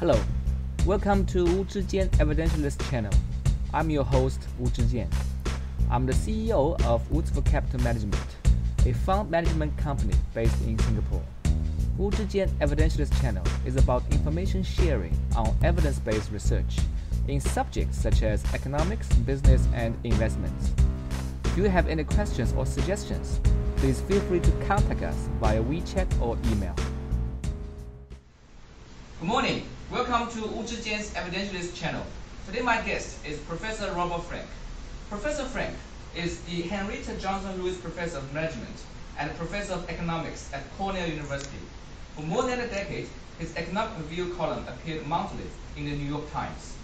Hello, welcome to Wu Zhijian Evidentialist channel. I'm your host Wu Zhijian. I'm the CEO of Woodsville Capital Management, a fund management company based in Singapore. Wu Zhijian Evidentialist channel is about information sharing on evidence-based research in subjects such as economics, business, and investments. If you have any questions or suggestions, please feel free to contact us via WeChat or email. Good morning. Welcome to Wu Zhijian's Evidentialist channel. Today my guest is Professor Robert Frank. Professor Frank is the Henrietta Johnson Louis Professor of Management and Professor of Economics at Cornell University. For more than a decade, his economic review column appeared monthly in the New York Times.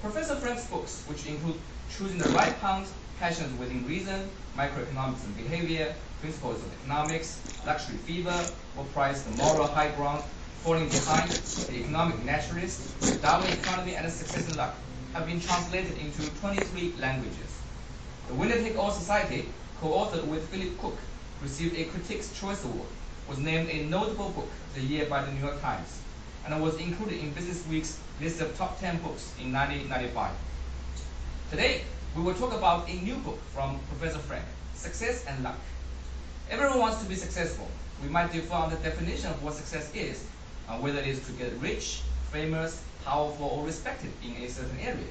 Professor Frank's books, which include Choosing the Right Pond, Passions Within Reason, Microeconomics and Behavior, Principles of Economics, Luxury Fever, What Price the Moral High Ground, Falling Behind, The Economic Naturalist, the Darwin Economy and Success and Luck, have been translated into 23 languages. The Winner-Take-All Society, co-authored with Philip Cook, received a Critics' Choice Award, was named a notable book of the year by the New York Times, and was included in Business Week's list of top 10 books in 1995. Today, we will talk about a new book from Professor Frank, Success and Luck. Everyone wants to be successful. We might differ on the definition of what success is, uh, whether it is to get rich, famous, powerful, or respected in a certain area.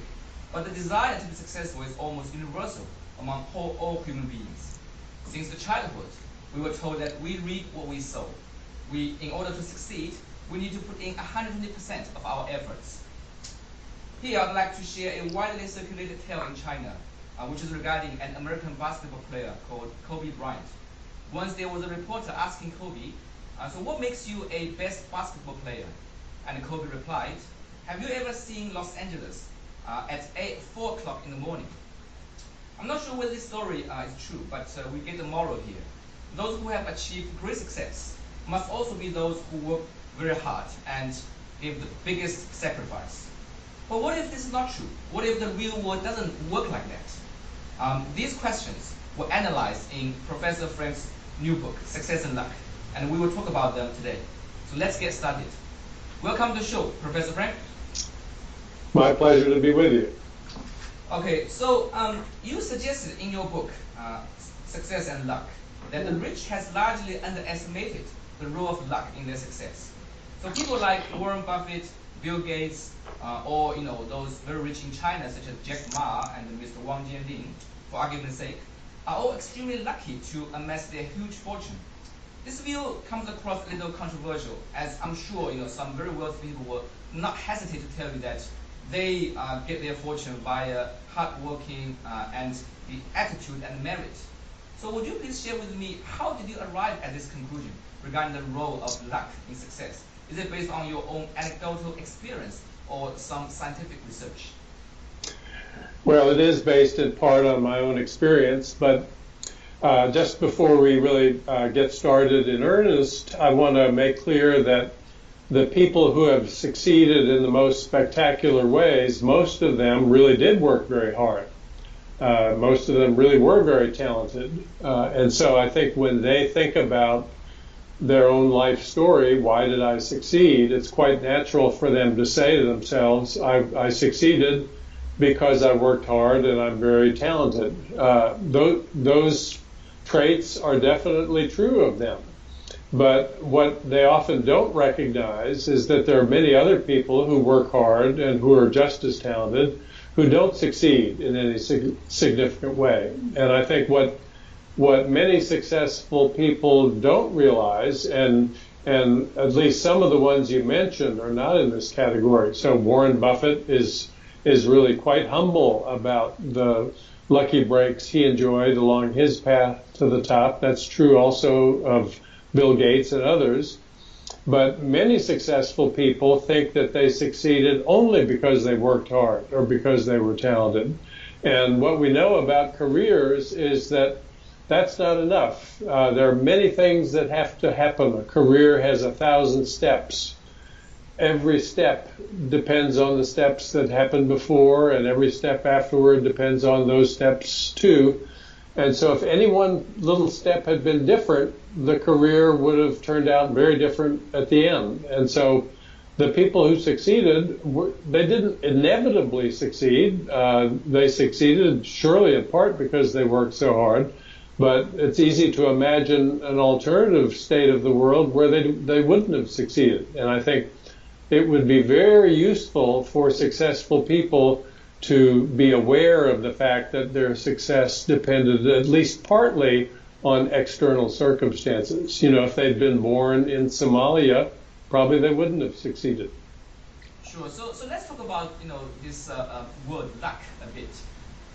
But the desire to be successful is almost universal among all, all human beings. Since the childhood, we were told that we reap what we sow. We, in order to succeed, we need to put in 120% of our efforts. Here, I'd like to share a widely circulated tale in China, uh, which is regarding an American basketball player called Kobe Bryant. Once there was a reporter asking Kobe, uh, so what makes you a best basketball player? And Kobe replied, have you ever seen Los Angeles uh, at 8, 4 o'clock in the morning? I'm not sure whether this story uh, is true, but uh, we get the moral here. Those who have achieved great success must also be those who work very hard and give the biggest sacrifice. But what if this is not true? What if the real world doesn't work like that? Um, these questions were analyzed in Professor Frank's new book, Success and Luck, and we will talk about them today. So let's get started. Welcome to the show, Professor Frank. My pleasure to be with you. Okay, so um, you suggested in your book, uh, Success and Luck, that the rich has largely underestimated the role of luck in their success. So people like Warren Buffett, Bill Gates, uh, or you know those very rich in China, such as Jack Ma and Mr. Wang Jianlin, for argument's sake, are all extremely lucky to amass their huge fortune. This view comes across a little controversial, as I'm sure you know some very wealthy people will not hesitate to tell you that they uh, get their fortune via hard working uh, and the attitude and merit. So would you please share with me how did you arrive at this conclusion regarding the role of luck in success? Is it based on your own anecdotal experience or some scientific research? Well, it is based in part on my own experience, but uh, just before we really uh, get started in earnest, I want to make clear that the people who have succeeded in the most spectacular ways, most of them really did work very hard. Uh, most of them really were very talented. Uh, and so I think when they think about their own life story, why did I succeed? It's quite natural for them to say to themselves, I, I succeeded because I worked hard and I'm very talented. Uh, those, those traits are definitely true of them. But what they often don't recognize is that there are many other people who work hard and who are just as talented who don't succeed in any significant way. And I think what what many successful people don't realize, and and at least some of the ones you mentioned are not in this category. So Warren Buffett is is really quite humble about the lucky breaks he enjoyed along his path to the top. That's true also of Bill Gates and others. But many successful people think that they succeeded only because they worked hard or because they were talented. And what we know about careers is that that's not enough. Uh, there are many things that have to happen. A career has a thousand steps. Every step depends on the steps that happened before, and every step afterward depends on those steps too. And so, if any one little step had been different, the career would have turned out very different at the end. And so, the people who succeeded, they didn't inevitably succeed. Uh, they succeeded surely in part because they worked so hard, but it's easy to imagine an alternative state of the world where they, they wouldn't have succeeded. And I think it would be very useful for successful people to be aware of the fact that their success depended at least partly on external circumstances. You know, if they'd been born in Somalia, probably they wouldn't have succeeded. Sure. So, so let's talk about you know this uh, uh, word luck a bit.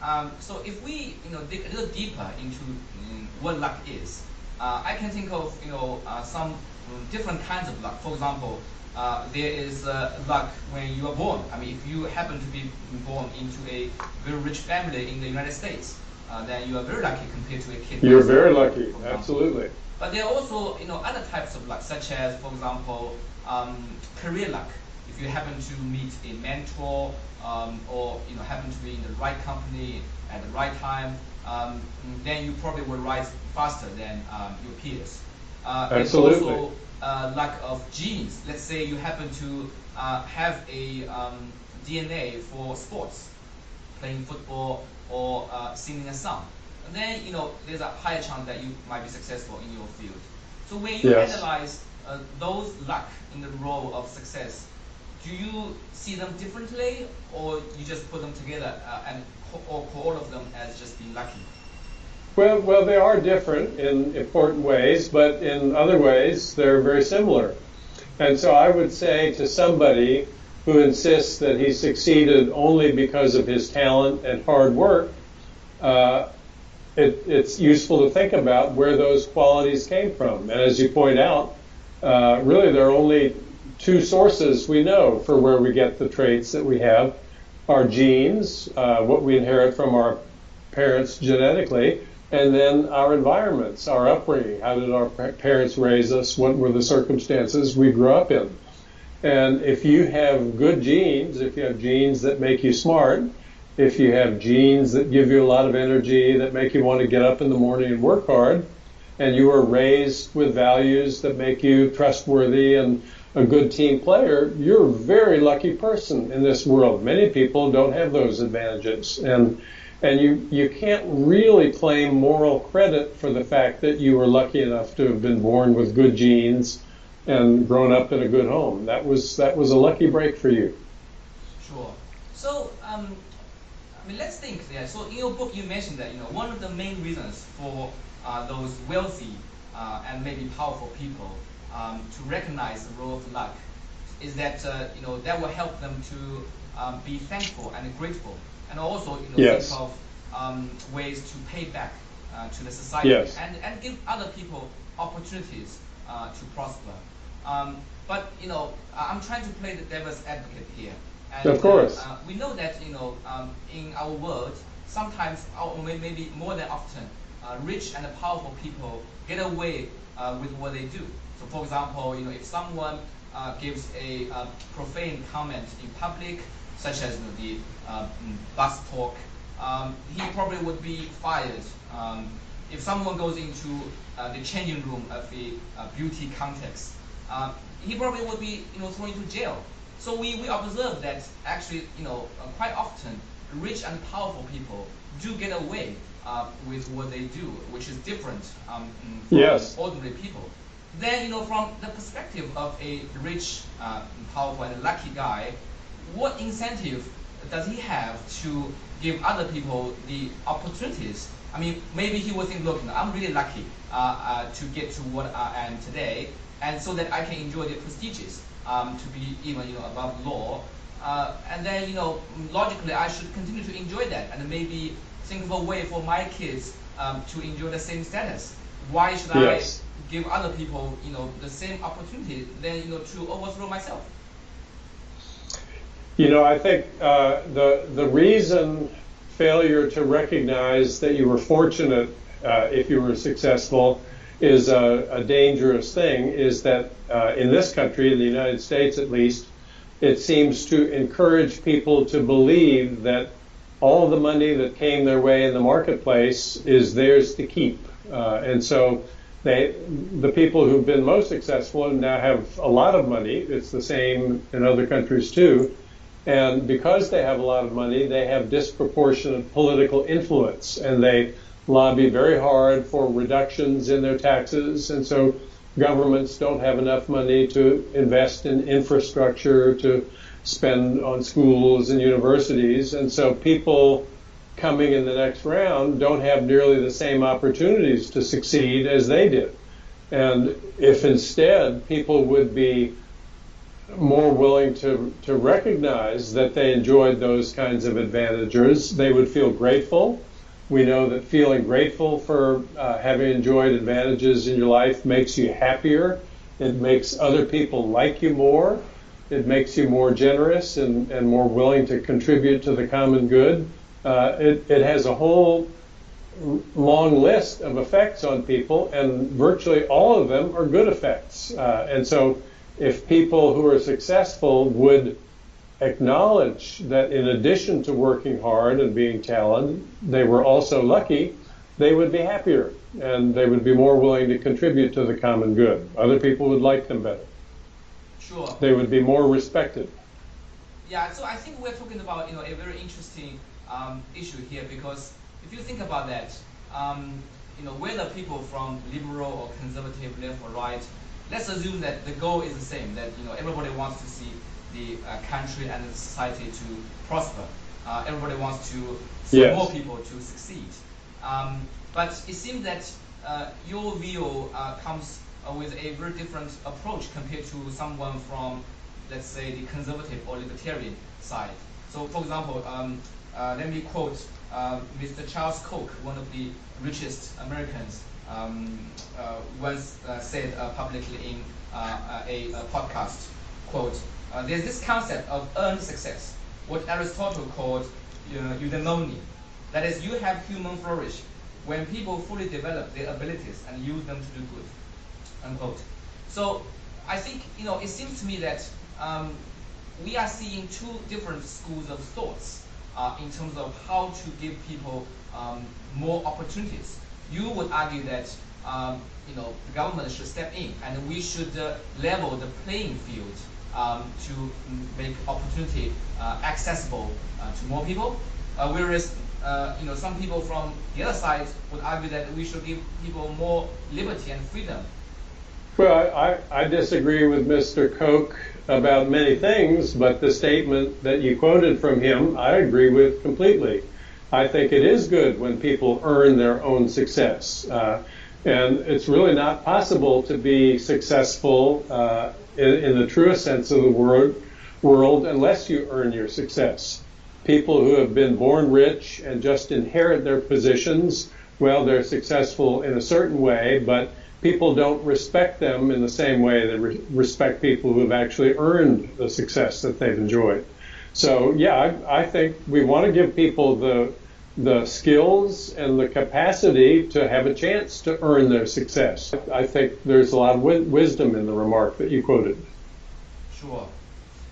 Um, so if we you know dig a little deeper into um, what luck is, uh, I can think of you know uh, some um, different kinds of luck. For example, uh, there is uh, luck when you are born. I mean, if you happen to be born into a very rich family in the United States, uh, then you are very lucky compared to a kid. You're very lucky, absolutely. But there are also, you know, other types of luck, such as, for example, um, career luck. If you happen to meet a mentor, um, or you know, happen to be in the right company at the right time, um, then you probably will rise faster than um, your peers. Uh, Absolutely. Uh, lack of genes. Let's say you happen to uh, have a um, DNA for sports, playing football or uh, singing a song. And then, you know, there's a higher chance that you might be successful in your field. So when you yes. analyze uh, those luck in the role of success, do you see them differently or you just put them together uh, and or call all of them as just being lucky? Well, well, they are different in important ways, but in other ways they're very similar. And so I would say to somebody who insists that he succeeded only because of his talent and hard work, uh, it, it's useful to think about where those qualities came from. And as you point out, uh, really there are only two sources we know for where we get the traits that we have our genes, uh, what we inherit from our parents genetically, and then our environments, our upbringing. How did our parents raise us? What were the circumstances we grew up in? And if you have good genes, if you have genes that make you smart, if you have genes that give you a lot of energy, that make you want to get up in the morning and work hard, and you were raised with values that make you trustworthy and a good team player, you're a very lucky person in this world. Many people don't have those advantages. And and you, you can't really claim moral credit for the fact that you were lucky enough to have been born with good genes and grown up in a good home. That was that was a lucky break for you. Sure. So um, I mean, let's think there. So in your book, you mentioned that you know one of the main reasons for uh, those wealthy uh, and maybe powerful people um, to recognize the role of luck is that uh, you know that will help them to um, be thankful and grateful and also you know, yes. think of um, ways to pay back uh, to the society yes. and, and give other people opportunities uh, to prosper. Um, but you know, I'm trying to play the devil's advocate here. And, of course. Uh, we know that you know, um, in our world, sometimes, or maybe more than often, uh, rich and powerful people get away uh, with what they do. So, for example, you know, if someone uh, gives a profane comment in public, such as the uh, bus talk, um, he probably would be fired. Um, if someone goes into uh, the changing room of a, a beauty contest, uh, he probably would be you know, thrown into jail. So we, we observe that actually, you know, uh, quite often, rich and powerful people do get away uh, with what they do, which is different um, from yes. ordinary people. Then, you know, from the perspective of a rich, uh, powerful, and lucky guy, what incentive does he have to give other people the opportunities? I mean, maybe he will think, look, I'm really lucky uh, uh, to get to what I am today, and so that I can enjoy the prestiges um, to be even you know above law. Uh, and then you know logically I should continue to enjoy that, and maybe think of a way for my kids um, to enjoy the same status. Why should yes. I give other people you know the same opportunity then you know to overthrow myself? You know, I think uh, the the reason failure to recognize that you were fortunate uh, if you were successful is a, a dangerous thing. Is that uh, in this country, in the United States at least, it seems to encourage people to believe that all the money that came their way in the marketplace is theirs to keep, uh, and so they, the people who've been most successful now have a lot of money. It's the same in other countries too. And because they have a lot of money, they have disproportionate political influence and they lobby very hard for reductions in their taxes. And so governments don't have enough money to invest in infrastructure, to spend on schools and universities. And so people coming in the next round don't have nearly the same opportunities to succeed as they did. And if instead people would be more willing to, to recognize that they enjoyed those kinds of advantages, they would feel grateful. We know that feeling grateful for uh, having enjoyed advantages in your life makes you happier. It makes other people like you more. It makes you more generous and, and more willing to contribute to the common good. Uh, it, it has a whole long list of effects on people, and virtually all of them are good effects. Uh, and so, if people who are successful would acknowledge that in addition to working hard and being talented, they were also lucky, they would be happier and they would be more willing to contribute to the common good. Other people would like them better. Sure. They would be more respected. Yeah, so I think we're talking about you know a very interesting um, issue here because if you think about that, um, you know whether people from liberal or conservative, left or right, let's assume that the goal is the same. That you know everybody wants to see the uh, country and the society to prosper. Uh, everybody wants to see yes. more people to succeed. Um, but it seems that uh, your view uh, comes uh, with a very different approach compared to someone from, let's say, the conservative or libertarian side. So, for example, um, uh, let me quote Mr. Charles Koch, one of the richest Americans, um, once said publicly in a, a podcast, quote, uh, there's this concept of earned success, what Aristotle called uh, eudaimonia. That is, you have human flourish when people fully develop their abilities and use them to do good. Unquote. So I think you know it seems to me that um, we are seeing two different schools of thoughts uh, in terms of how to give people um, more opportunities. You would argue that um, you know the government should step in and we should uh, level the playing field um, to make opportunity uh, accessible uh, to more people. Uh, whereas uh, you know some people from the other side would argue that we should give people more liberty and freedom. Well, I, I disagree with Mr. Koch about many things, but the statement that you quoted from him, I agree with completely. I think it is good when people earn their own success. Uh, and it's really not possible to be successful uh, in, in, the truest sense of the word, world unless you earn your success. People who have been born rich and just inherit their positions, well, they're successful in a certain way, but people don't respect them in the same way they re- respect people who have actually earned the success that they've enjoyed. So, yeah, I, I think we want to give people the the skills and the capacity to have a chance to earn their success. I think there's a lot of wi- wisdom in the remark that you quoted. Sure.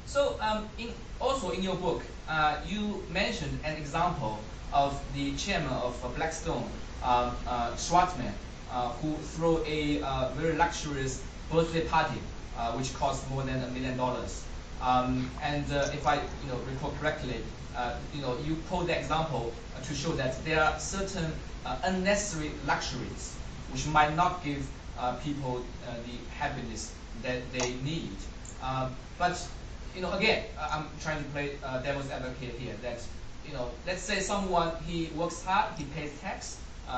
So, um, in, also in your book, uh, you mentioned an example of the chairman of uh, Blackstone, um, uh, Schwarzman, uh, who threw a uh, very luxurious birthday party, uh, which cost more than a million dollars. Um, and if I you know, recall correctly, you know, you quote the example to show that there are certain uh, unnecessary luxuries which might not give uh, people uh, the happiness that they need. Um, but you know, again, I'm trying to play devil's advocate here. That you know, let's say someone he works hard, he pays tax,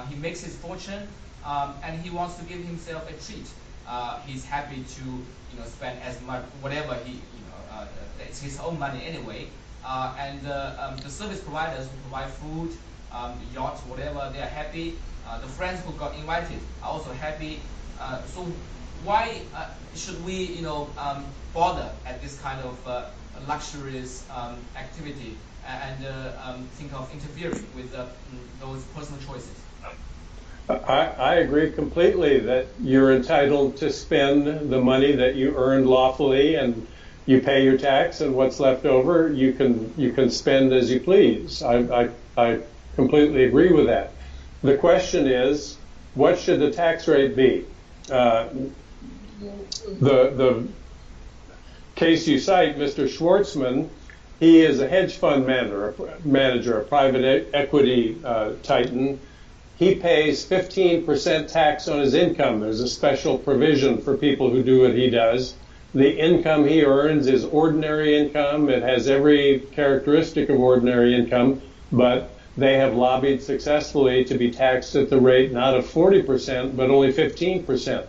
he makes his fortune, um, and he wants to give himself a treat. Uh, he's happy to you know spend as much whatever he you know uh, it's his own money anyway. Uh, and uh, um, the service providers who provide food, um, yachts, whatever, they are happy. Uh, the friends who got invited are also happy. so why should we, you know, um, bother at this kind of luxurious um, activity and um, think of interfering with those personal choices? I, I, agree completely that you're entitled to spend the money that you earned lawfully and you pay your tax, and what's left over you can you can spend as you please. I, I, I completely agree with that. The question is, what should the tax rate be? uh, the the case you cite, Mr. Schwarzman, he is a hedge fund manager, manager, a private equity uh, titan. He pays 15% tax on his income. There's a special provision for people who do what he does. The income he earns is ordinary income. It has every characteristic of ordinary income, but they have lobbied successfully to be taxed at the rate not of 40%, but only 15%.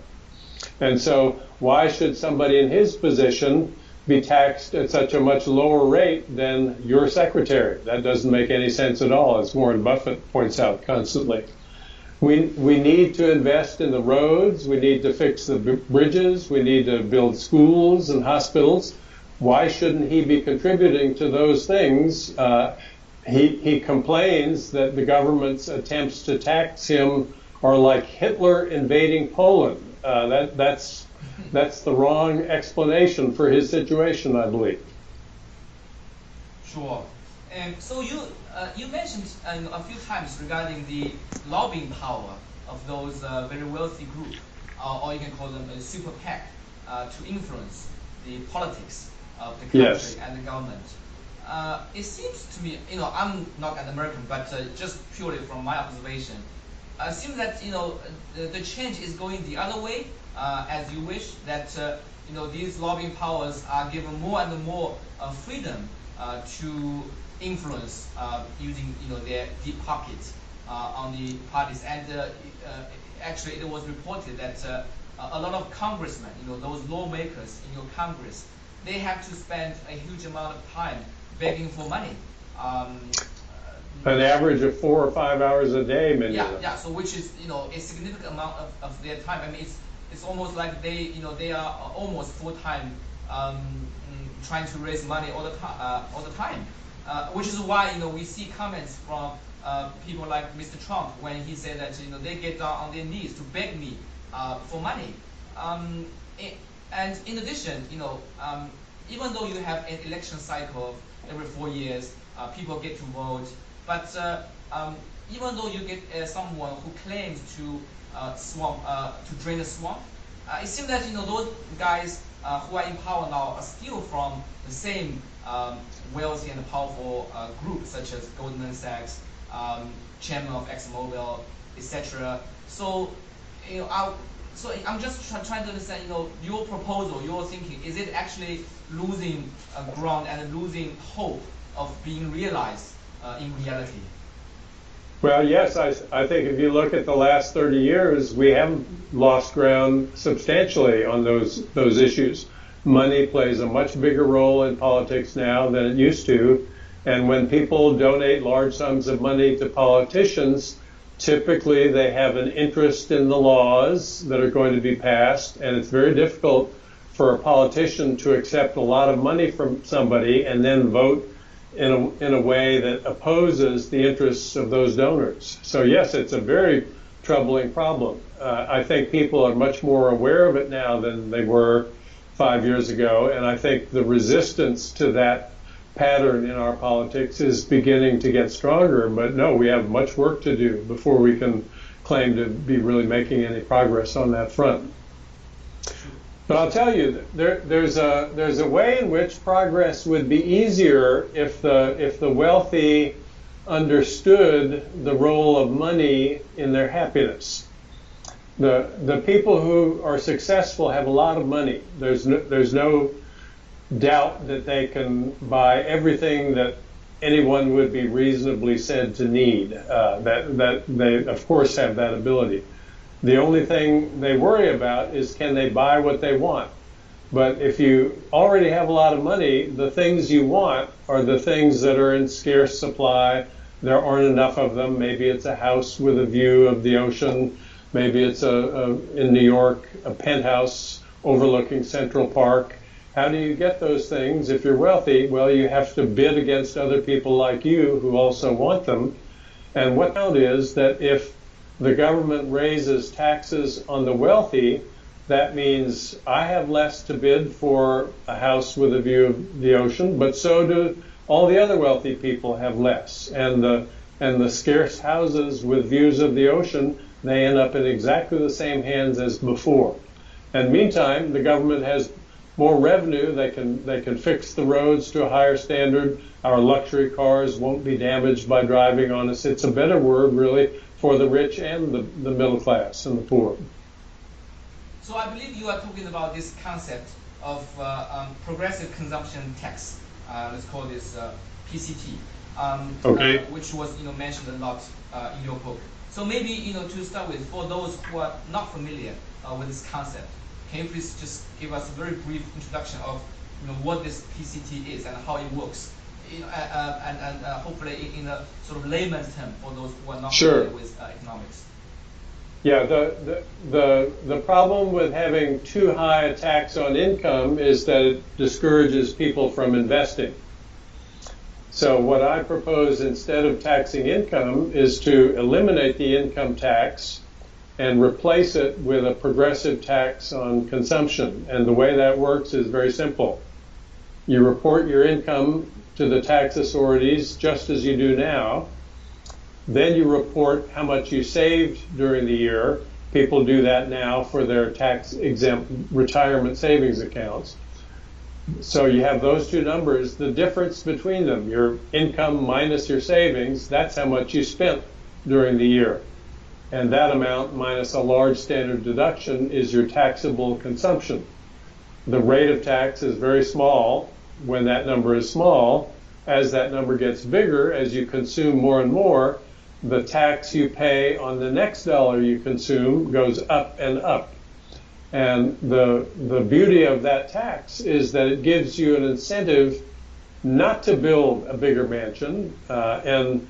And so, why should somebody in his position be taxed at such a much lower rate than your secretary? That doesn't make any sense at all, as Warren Buffett points out constantly. We, we need to invest in the roads, we need to fix the bridges, we need to build schools and hospitals. Why shouldn't he be contributing to those things? Uh, he, he complains that the government's attempts to tax him are like Hitler invading Poland. Uh, that, that's, that's the wrong explanation for his situation, I believe. Sure. And so you, uh, you mentioned uh, a few times regarding the lobbying power of those uh, very wealthy group, uh, or you can call them a super PAC, uh, to influence the politics of the country yes. and the government. Uh, it seems to me, you know, I'm not an American, but uh, just purely from my observation, uh, it seems that you know the, the change is going the other way, uh, as you wish. That uh, you know these lobbying powers are given more and more uh, freedom Uh, to influence uh, using you know their deep pockets uh, on the parties. And actually, it was reported that a lot of congressmen, you know, those lawmakers in your Congress, they have to spend a huge amount of time begging for money. Um, An average of four or five hours a day, many yeah, yeah. So which is you know a significant amount of, of their time. I mean, it's it's almost like they you know they are almost full time um, trying to raise money all the time uh, all the time. Uh, which is why you know we see comments from uh, people like Mr. Trump when he said that you know they get down on their knees to beg me uh, for money. Um, it, and in addition, you know, um, even though you have an election cycle every four years, uh, people get to vote. But uh, um, even though you get uh, someone who claims to swamp, to drain the swamp, it seems that you know those guys who are in power now are still from the same um, wealthy and powerful groups, such as Goldman Sachs, um, chairman of ExxonMobil, etc. So, you know, I, so I'm just try, trying to understand, you know, your proposal, your thinking, is it actually losing uh, ground and losing hope of being realized uh, in reality? Well, yes, I, I think if you look at the last 30 years, we have lost ground substantially on those those issues. Money plays a much bigger role in politics now than it used to, and when people donate large sums of money to politicians, typically they have an interest in the laws that are going to be passed, and it's very difficult for a politician to accept a lot of money from somebody and then vote in a, in a way that opposes the interests of those donors. So, yes, it's a very troubling problem. Uh, I think people are much more aware of it now than they were five years ago, and I think the resistance to that pattern in our politics is beginning to get stronger. But no, we have much work to do before we can claim to be really making any progress on that front. But I'll tell you, there, there's a there's a way in which progress would be easier if the if the wealthy understood the role of money in their happiness. The the people who are successful have a lot of money. There's no, there's no doubt that they can buy everything that anyone would be reasonably said to need. Uh, that that they of course have that ability. The only thing they worry about is can they buy what they want. But if you already have a lot of money, the things you want are the things that are in scarce supply. There aren't enough of them. Maybe it's a house with a view of the ocean. Maybe it's a, a in New York a penthouse overlooking Central Park. How do you get those things if you're wealthy? Well, you have to bid against other people like you who also want them. And what found is that if the government raises taxes on the wealthy, that means I have less to bid for a house with a view of the ocean, but so do all the other wealthy people have less. And the and the scarce houses with views of the ocean they end up in exactly the same hands as before. And meantime, the government has more revenue. They can they can fix the roads to a higher standard. Our luxury cars won't be damaged by driving on us. It's a better word, really, for the rich and the, the middle class and the poor. So I believe you are talking about this concept of uh, um, progressive consumption tax. Uh, let's call this uh, PCT, um, okay. Uh, which was you know mentioned a lot uh, in your book. So maybe you know to start with, for those who are not familiar uh, with this concept, can you please just give us a very brief introduction of you know what this PCT is and how it works? You know, uh, uh, and, and uh, hopefully in, in, a sort of layman's term for those who are not sure. familiar with economics. Yeah, the, the, the, the problem with having too high a tax on income is that it discourages people from investing. So what I propose instead of taxing income is to eliminate the income tax and replace it with a progressive tax on consumption. And the way that works is very simple. You report your income to the tax authorities just as you do now, then you report how much you saved during the year. People do that now for their tax exempt retirement savings accounts. So you have those two numbers. The difference between them, your income minus your savings, that's how much you spent during the year. And that amount minus a large standard deduction is your taxable consumption. The rate of tax is very small when that number is small. As that number gets bigger, as you consume more and more, the tax you pay on the next dollar you consume goes up and up. And the, the beauty of that tax is that it gives you an incentive not to build a bigger mansion uh, and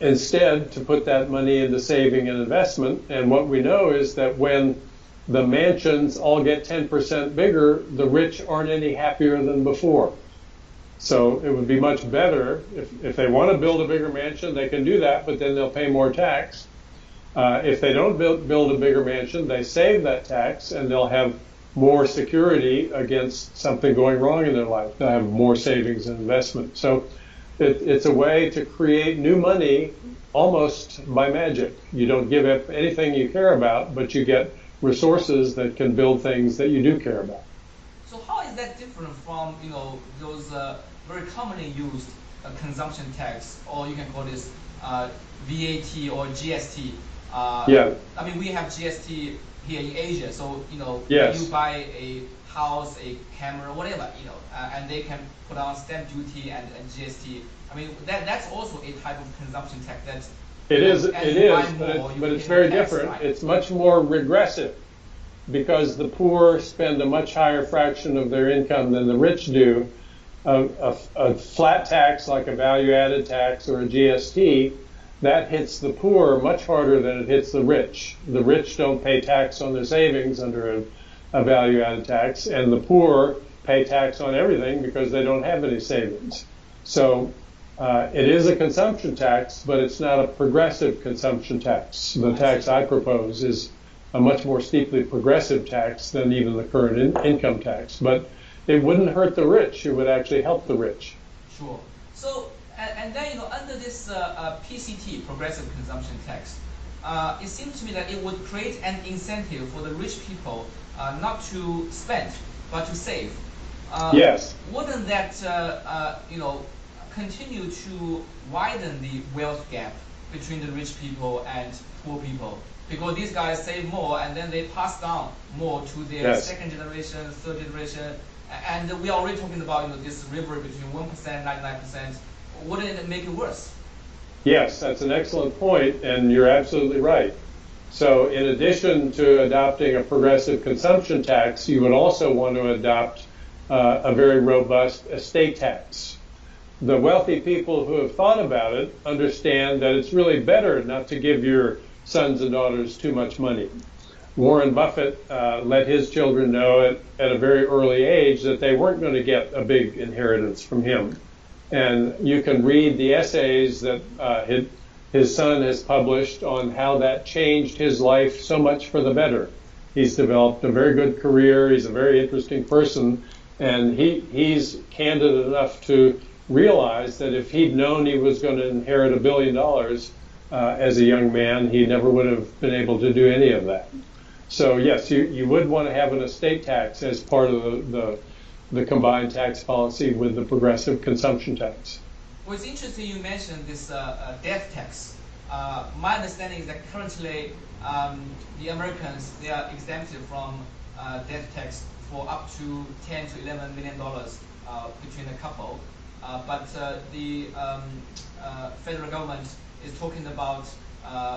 instead to put that money into saving and investment. And what we know is that when the mansions all get 10% bigger, the rich aren't any happier than before. So it would be much better if, if they want to build a bigger mansion, they can do that, but then they'll pay more tax. Uh, if they don't build, build a bigger mansion, they save that tax and they'll have more security against something going wrong in their life. They'll have more savings and investment. So it, it's a way to create new money almost by magic. You don't give up anything you care about, but you get resources that can build things that you do care about. So how is that different from you know those uh, very commonly used uh, consumption tax, or you can call this uh, VAT or GST? Uh, yeah. I mean, we have GST here in Asia, so you know, yes. you buy a house, a camera, whatever, you know, uh, and they can put on stamp duty and, and GST. I mean, that that's also a type of consumption tax. That it is, it is, but, it, but it's very different. Right? It's much more regressive because the poor spend a much higher fraction of their income than the rich do. A, a, a flat tax like a value added tax or a GST, that hits the poor much harder than it hits the rich. The rich don't pay tax on their savings under a, a value added tax, and the poor pay tax on everything because they don't have any savings. So uh, it is a consumption tax, but it's not a progressive consumption tax. The tax I propose is a much more steeply progressive tax than even the current in- income tax. But it wouldn't hurt the rich; it would actually help the rich. Sure. So, and, and then you know, under this uh, uh, PCT, progressive consumption tax, uh, it seems to me that it would create an incentive for the rich people uh, not to spend but to save. Uh, yes. Wouldn't that uh, you know continue to widen the wealth gap between the rich people and poor people? because these guys save more and then they pass down more to their yes. second generation, third generation, and we are already talking about you know this river between one percent, ninety nine percent. Wouldn't it make it worse? Yes, that's an excellent point, and you're absolutely right. So, in addition to adopting a progressive consumption tax, you would also want to adopt uh, a very robust estate tax. The wealthy people who have thought about it understand that it's really better not to give your sons and daughters too much money. Warren Buffett uh, let his children know at, at a very early age that they weren't going to get a big inheritance from him. And you can read the essays that uh, his, son has published on how that changed his life so much for the better. He's developed a very good career. He's a very interesting person. And he, he's candid enough to realize that if he'd known he was going to inherit a billion dollars, uh, as a young man, he never would have been able to do any of that. So yes, you, you would want to have an estate tax as part of the, the, the combined tax policy with the progressive consumption tax. It's interesting you mentioned this uh, uh, death tax. Uh, my understanding is that currently um, the Americans they are exempted from uh, death tax for up to 10 to 11 million dollars uh, between a couple. Uh, but the um, federal government is talking about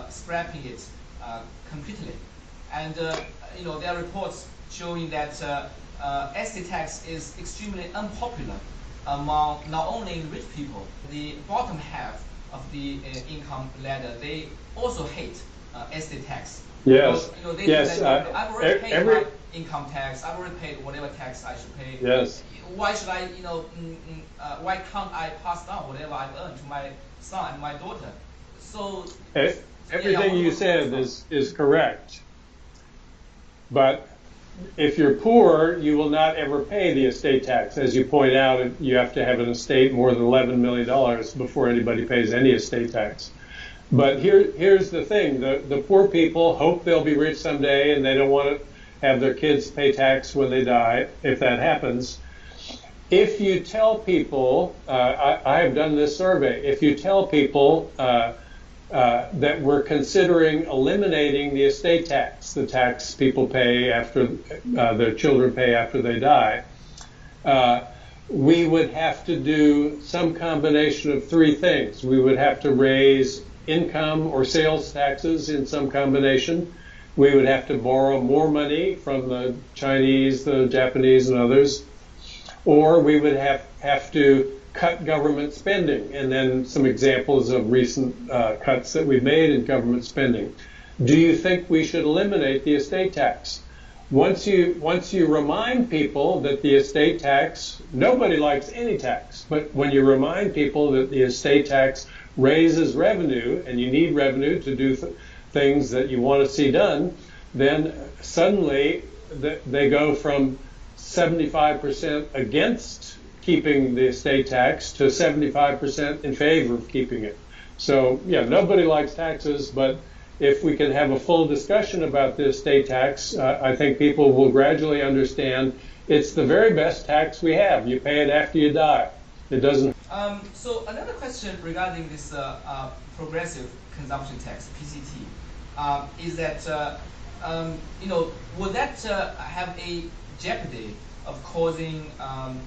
scrapping it completely. And you know there are reports showing that estate tax is extremely unpopular among not only rich people, the bottom half of the uh, income ladder, they also hate uh, estate tax. Yes. Because, you know, they yes. That, uh, I've already paid every, my income tax. I've already paid whatever tax I should pay. Yes. Why should I, you know, mm, mm, uh, why can't I pass down whatever I've earned to my son and my daughter? So. Everything yeah, you said is, is correct. But if you're poor, you will not ever pay the estate tax. As you point out, you have to have an estate more than $11 million before anybody pays any estate tax. But here, here's the thing the, the poor people hope they'll be rich someday and they don't want to have their kids pay tax when they die, if that happens. If you tell people, uh, I, I, have done this survey, if you tell people uh, uh, that we're considering eliminating the estate tax, the tax people pay after uh, their children pay after they die. Uh, we would have to do some combination of three things. We would have to raise income or sales taxes in some combination. We would have to borrow more money from the Chinese, the Japanese, and others. Or we would have, have to cut government spending, and then some examples of recent uh, cuts that we've made in government spending. Do you think we should eliminate the estate tax? Once you once you remind people that the estate tax, nobody likes any tax, but when you remind people that the estate tax raises revenue and you need revenue to do th- things that you want to see done, then suddenly th- they go from 75% against keeping the estate tax to 75% in favor of keeping it. So, yeah, nobody likes taxes, but if we can have a full discussion about the estate tax, uh, I think people will gradually understand it's the very best tax we have. You pay it after you die. It doesn't. Um, so another question regarding this uh, uh, progressive consumption tax (PCT) um, is that uh, um, you know would that uh, have a jeopardy of causing um,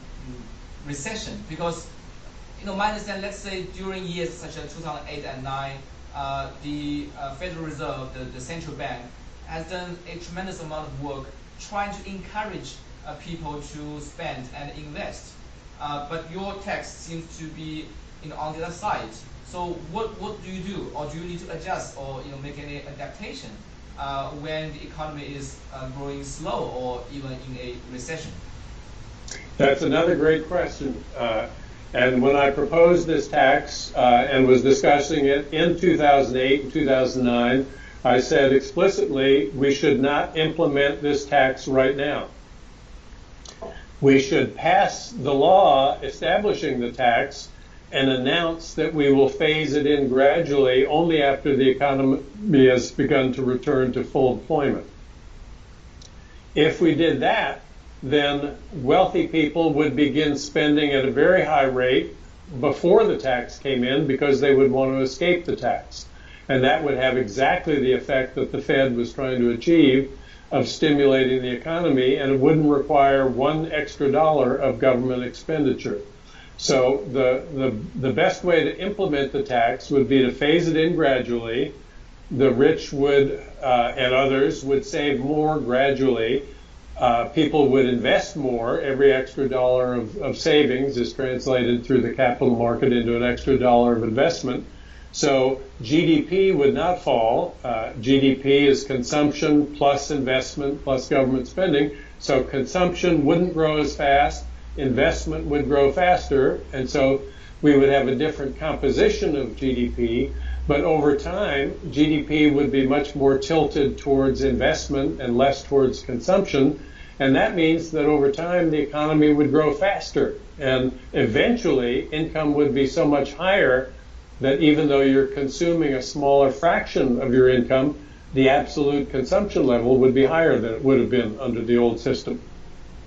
recession. Because you know my understanding let's say during years such as 2008 and 9 uh, the uh, Federal Reserve the, the central bank has done a tremendous amount of work trying to encourage uh, people to spend and invest. Uh, but your tax seems to be you know, on the other side. So what, what do you do? Or do you need to adjust or you know make any adaptation uh, when the economy is uh, growing slow or even in a recession that's another great question. Uh, and when I proposed this tax uh, and was discussing it in 2008 and 2009, I said explicitly we should not implement this tax right now. We should pass the law establishing the tax and announce that we will phase it in gradually only after the economy has begun to return to full employment. If we did that, then wealthy people would begin spending at a very high rate before the tax came in because they would want to escape the tax. And that would have exactly the effect that the Fed was trying to achieve of stimulating the economy, and it wouldn't require one extra dollar of government expenditure. So the, the, the best way to implement the tax would be to phase it in gradually. The rich would, uh, and others would save more gradually uh, people would invest more. Every extra dollar of, of, savings is translated through the capital market into an extra dollar of investment. So GDP would not fall. Uh, GDP is consumption plus investment plus government spending. So consumption wouldn't grow as fast. Investment would grow faster. And so we would have a different composition of GDP. But over time, GDP would be much more tilted towards investment and less towards consumption. And that means that over time, the economy would grow faster. And eventually, income would be so much higher that even though you're consuming a smaller fraction of your income, the absolute consumption level would be higher than it would have been under the old system.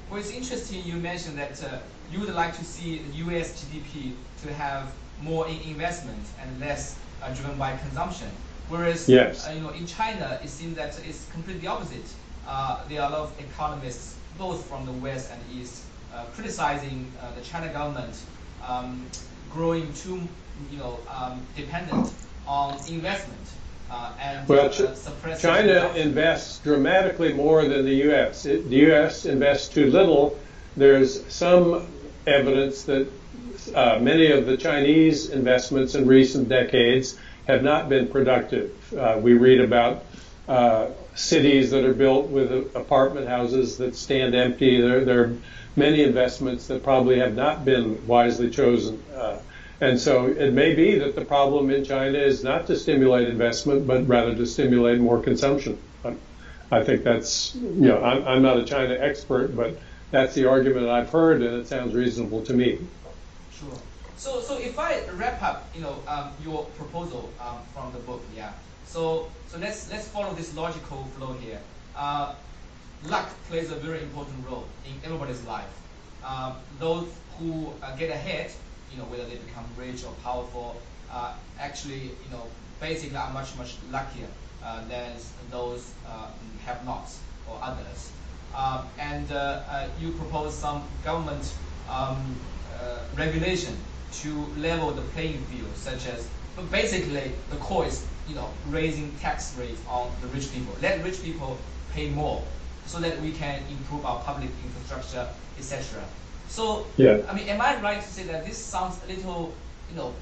Well, it's interesting you mentioned that uh, you would like to see the U.S. GDP to have more in investment and less uh, driven by consumption. Whereas, yes. uh, you know, in China, it seems that it's completely opposite. Uh, there are a lot of economists, both from the West and the East, uh, criticizing uh, the China government um, growing too, you know, um, dependent on investment. Uh, and well, uh, China invests dramatically more than the U.S. It, the U.S. invests too little. There's some evidence that uh, many of the Chinese investments in recent decades have not been productive. Uh, we read about uh, cities that are built with apartment houses that stand empty. There, there, are many investments that probably have not been wisely chosen. Uh, and so it may be that the problem in China is not to stimulate investment, but rather to stimulate more consumption. I think that's, you know, I'm, I'm not a China expert, but that's the argument I've heard, and it sounds reasonable to me. Sure. So, so if I wrap up, you know, um, your proposal um, from the book, yeah. So, so let's let's follow this logical flow here. Uh, luck plays a very important role in everybody's life. Uh, those who uh, get ahead you know, whether they become rich or powerful, uh, actually, you know, basically are much, much luckier uh, than those uh, have-nots or others. Um, and uh, uh, you propose some government um, uh, regulation to level the playing field, such as, but basically the core is, you know, raising tax rates on the rich people. Let rich people pay more so that we can improve our public infrastructure, etc. So, yeah. I mean, am I right to say that this sounds a little, you know,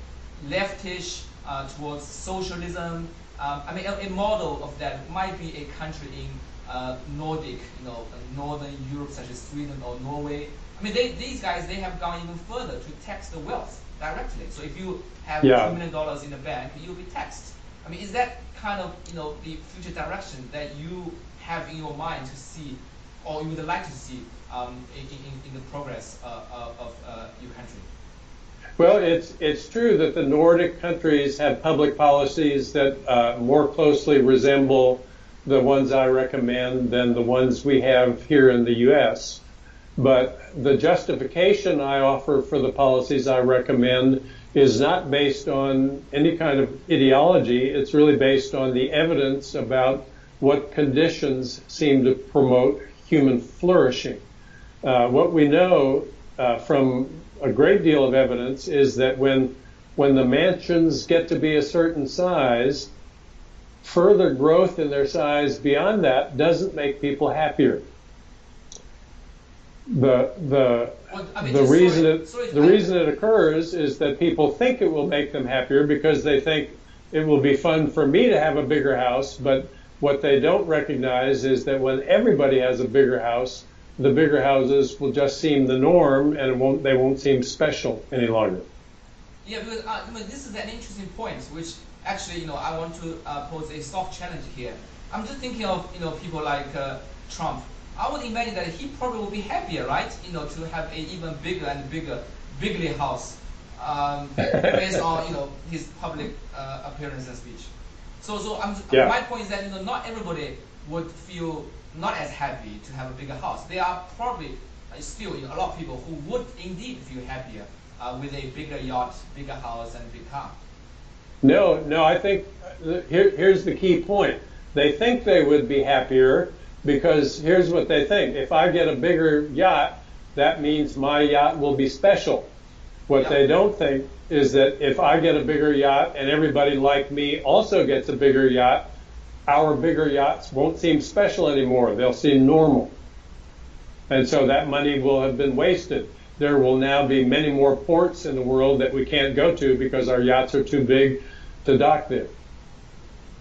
leftish uh, towards socialism? Um, I mean, a, a, model of that might be a country in uh, Nordic, you know, northern Europe, such as Sweden or Norway. I mean, they, these guys, they have gone even further to tax the wealth directly. So if you have yeah. $2 million in the bank, you'll be taxed. I mean, is that kind of, you know, the future direction that you have in your mind to see, or you would like to see um, in, in, in, the progress uh, uh, of uh, your country? Well, it's it's true that the Nordic countries have public policies that uh, more closely resemble the ones I recommend than the ones we have here in the U.S. But the justification I offer for the policies I recommend is not based on any kind of ideology. It's really based on the evidence about what conditions seem to promote human flourishing. Uh, what we know uh, from a great deal of evidence is that when when the mansions get to be a certain size, further growth in their size beyond that doesn't make people happier. The the well, I mean, the reason sorry, it sorry, the I, reason it occurs is that people think it will make them happier because they think it will be fun for me to have a bigger house, but what they don't recognize is that when everybody has a bigger house, the bigger houses will just seem the norm and it won't, they won't seem special any longer. Yeah, because uh, I mean, this is an interesting point, which actually, you know, I want to uh, pose a soft challenge here. I'm just thinking of, you know, people like uh, Trump. I would imagine that he probably would be happier, right? You know, to have an even bigger and bigger, bigly house, um, based on, you know, his public uh, appearance and speech. So, so I'm, yeah. my point is that, you know, not everybody would feel not as happy to have a bigger house. There are probably uh, still you know, a lot of people who would indeed feel happier uh, with a bigger yacht, bigger house, and big car. No, no, I think here, here's the key point. They think they would be happier because here's what they think. If I get a bigger yacht, that means my yacht will be special. What yep. they don't think is that if I get a bigger yacht and everybody like me also gets a bigger yacht, our bigger yachts won't seem special anymore. They'll seem normal. And so that money will have been wasted. There will now be many more ports in the world that we can't go to because our yachts are too big to dock there.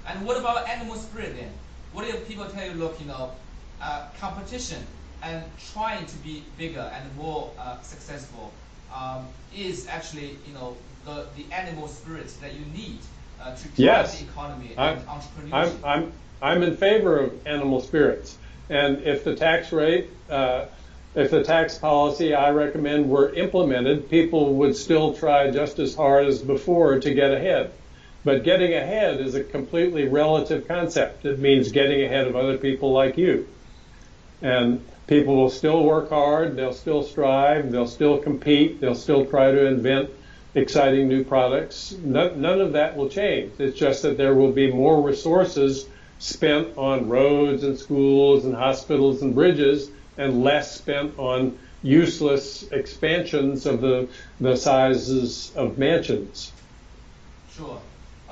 And what about animal spirit then? What if people tell you, look, you know, uh, competition and trying to be bigger and more uh, successful um, is actually, you know, the, the animal spirit that you need uh, to drive yes. the economy I'm, and entrepreneurship. I'm, I'm, I'm in favor of animal spirits. And if the tax rate uh, if the tax policy I recommend were implemented, people would still try just as hard as before to get ahead. But getting ahead is a completely relative concept. It means getting ahead of other people like you. And people will still work hard, they'll still strive, they'll still compete, they'll still try to invent exciting new products. None, none of that will change. It's just that there will be more resources spent on roads and schools and hospitals and bridges and less spent on useless expansions of the, the sizes of mansions. Sure.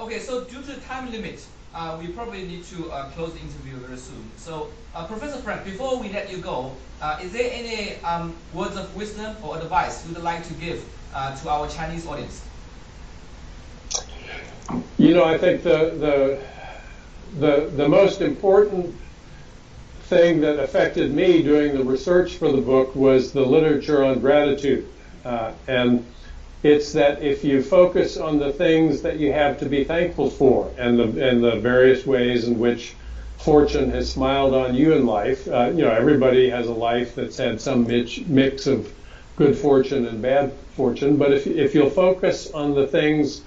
Okay, so due to the time limit, uh, we probably need to uh, close the interview very soon. So, uh, Professor Frank, before we let you go, uh, is there any um, words of wisdom or advice you'd like to give uh, to our Chinese audience? You know, I think the the the the most important thing that affected me doing the research for the book was the literature on gratitude, uh, and it's that if you focus on the things that you have to be thankful for and the and the various ways in which fortune has smiled on you in life, uh, you know, everybody has a life that's had some mix, of good fortune and bad fortune. But if if you'll focus on the things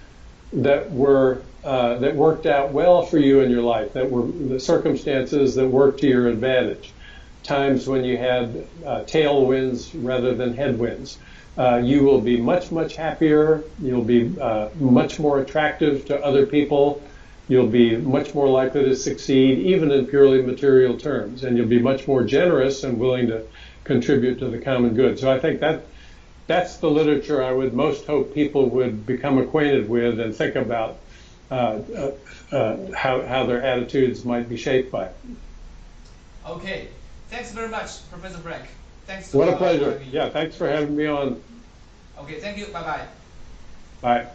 that were uh, that worked out well for you in your life, that were the circumstances that worked to your advantage, times when you had uh, tailwinds rather than headwinds. Uh, you will be much, much happier. You'll be uh, much more attractive to other people. You'll be much more likely to succeed, even in purely material terms. And you'll be much more generous and willing to contribute to the common good. So I think that that's the literature I would most hope people would become acquainted with and think about uh, uh, uh, how, how their attitudes might be shaped by. Okay. Thanks very much, Professor Frank. Thanks. What a pleasure. Yeah, thanks for having me on. Okay, thank you. Bye-bye. Bye.